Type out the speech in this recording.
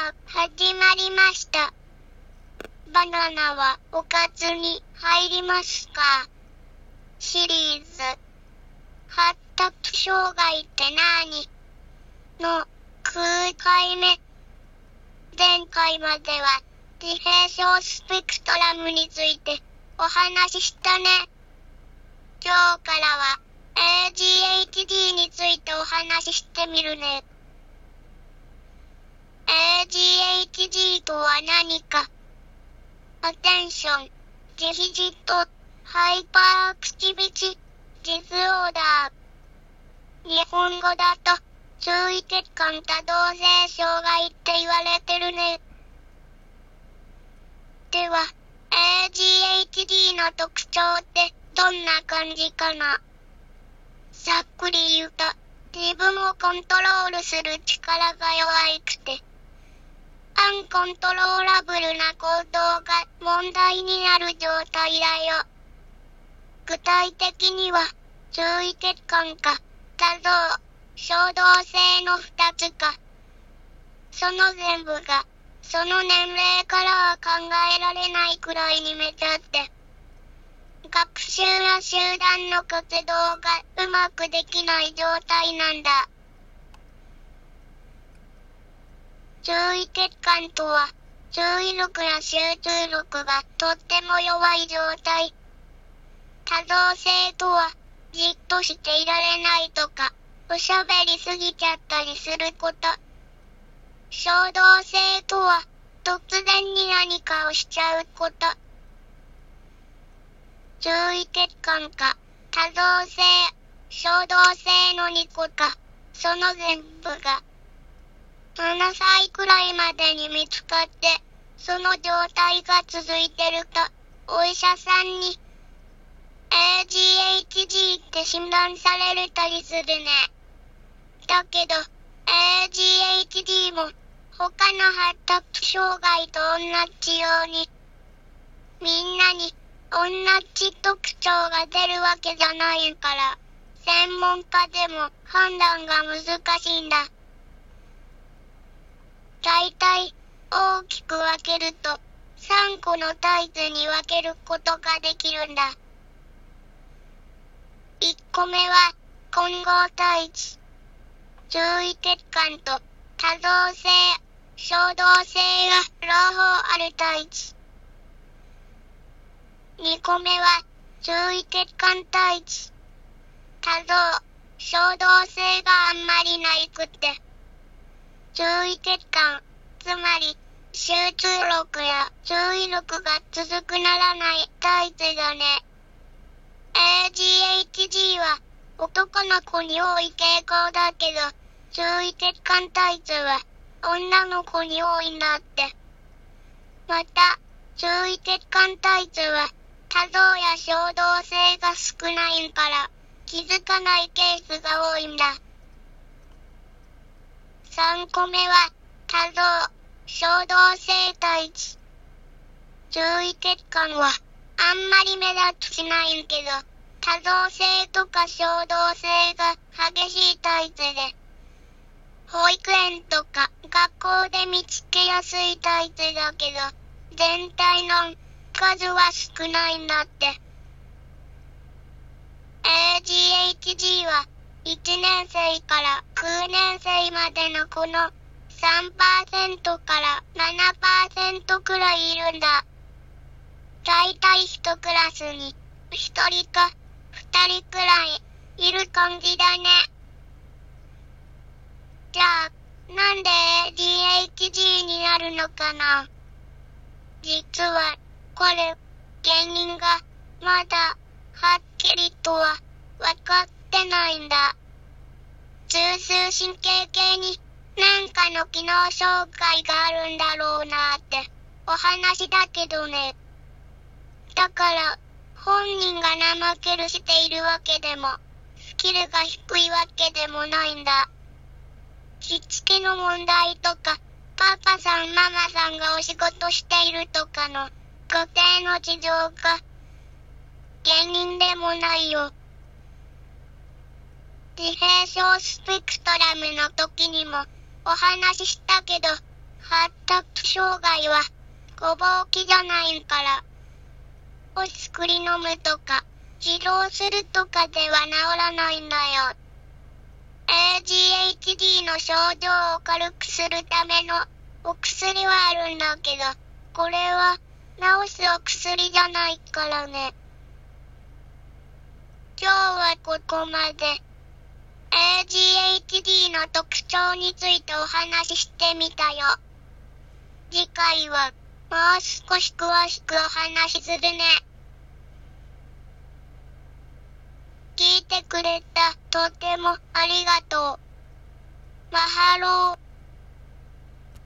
始まりました。バナナはおかずに入りますか？シリーズ。発達障害って何？の9回目。前回までは自閉症スペクトラムについてお話ししたね。今日からは ADHD についてお話ししてみるね。ADHD とは何か Attention、Deficit、Hyperactivity、Disorder。日本語だと、注意欠陥多動性障害って言われてるね。では、ADHD の特徴ってどんな感じかな？ざっくり言うと、自分をコントロールする力が弱くて、ンコントローラブルな行動が問題になる状態だよ。具体的には、注意欠陥か、多動、衝動性の二つか。その全部が、その年齢からは考えられないくらいにめちゃって、学習や集団の活動がうまくできない状態なんだ。注意欠陥とは、注意力や集中力がとっても弱い状態。多動性とは、じっとしていられないとか、おしゃべりすぎちゃったりすること。衝動性とは、突然に何かをしちゃうこと。注意欠陥か、多動性、衝動性の2個か、その全部が、7歳くらいまでに見つかって、その状態が続いてると、お医者さんに、ADHD って診断されるたりするね。だけど、ADHD も、他の発達障害と同じように、みんなに同じ特徴が出るわけじゃないから、専門家でも判断が難しいんだ。大体、大きく分けると、3個のタイプに分けることができるんだ。1個目は、混合体値。注意欠陥と多動性、衝動性が両方ある体値。2個目は、注意欠陥体値。多動、衝動性があんまりないくって。注意欠陥、つまり、集中力や注意力が続くならないタイプだね。ADHD は男の子に多い傾向だけど、注意欠陥タイプは女の子に多いんだって。また、注意欠陥タイプは多動や衝動性が少ないから気づかないケースが多いんだ。3個目は、多動、衝動性体値。注意欠陥は、あんまり目立ちないんけど、多動性とか衝動性が激しいタイプで、保育園とか学校で見つけやすいタイプだけど、全体の数は少ないんだって。ADHD は1年生から9年生までの子の3%から7%くらいいるんだ。だいたい1クラスに1人か2人くらいいる感じだね。じゃあ、なんで ADHD になるのかな？実は、これ、原因がまだはっきりとはわかってってないんだ。中枢神経系になんかの機能障害があるんだろうなってお話だけどね。だから、本人が怠けるしているわけでも、スキルが低いわけでもないんだ。しつけの問題とか、パパさんママさんがお仕事しているとかの、家庭の事情が、原因でもないよ。自閉症スペクトラムの時にもお話ししたけど、発達障害はごぼうきじゃないから。お薬飲むとか、治療するとかでは治らないんだよ。ADHD の症状を軽くするためのお薬はあるんだけど、これは治すお薬じゃないからね。今日はここまで。ADHD の特徴についてお話ししてみたよ。次回はもう少し詳しくお話しするね。聞いてくれたとてもありがとう。マハロー。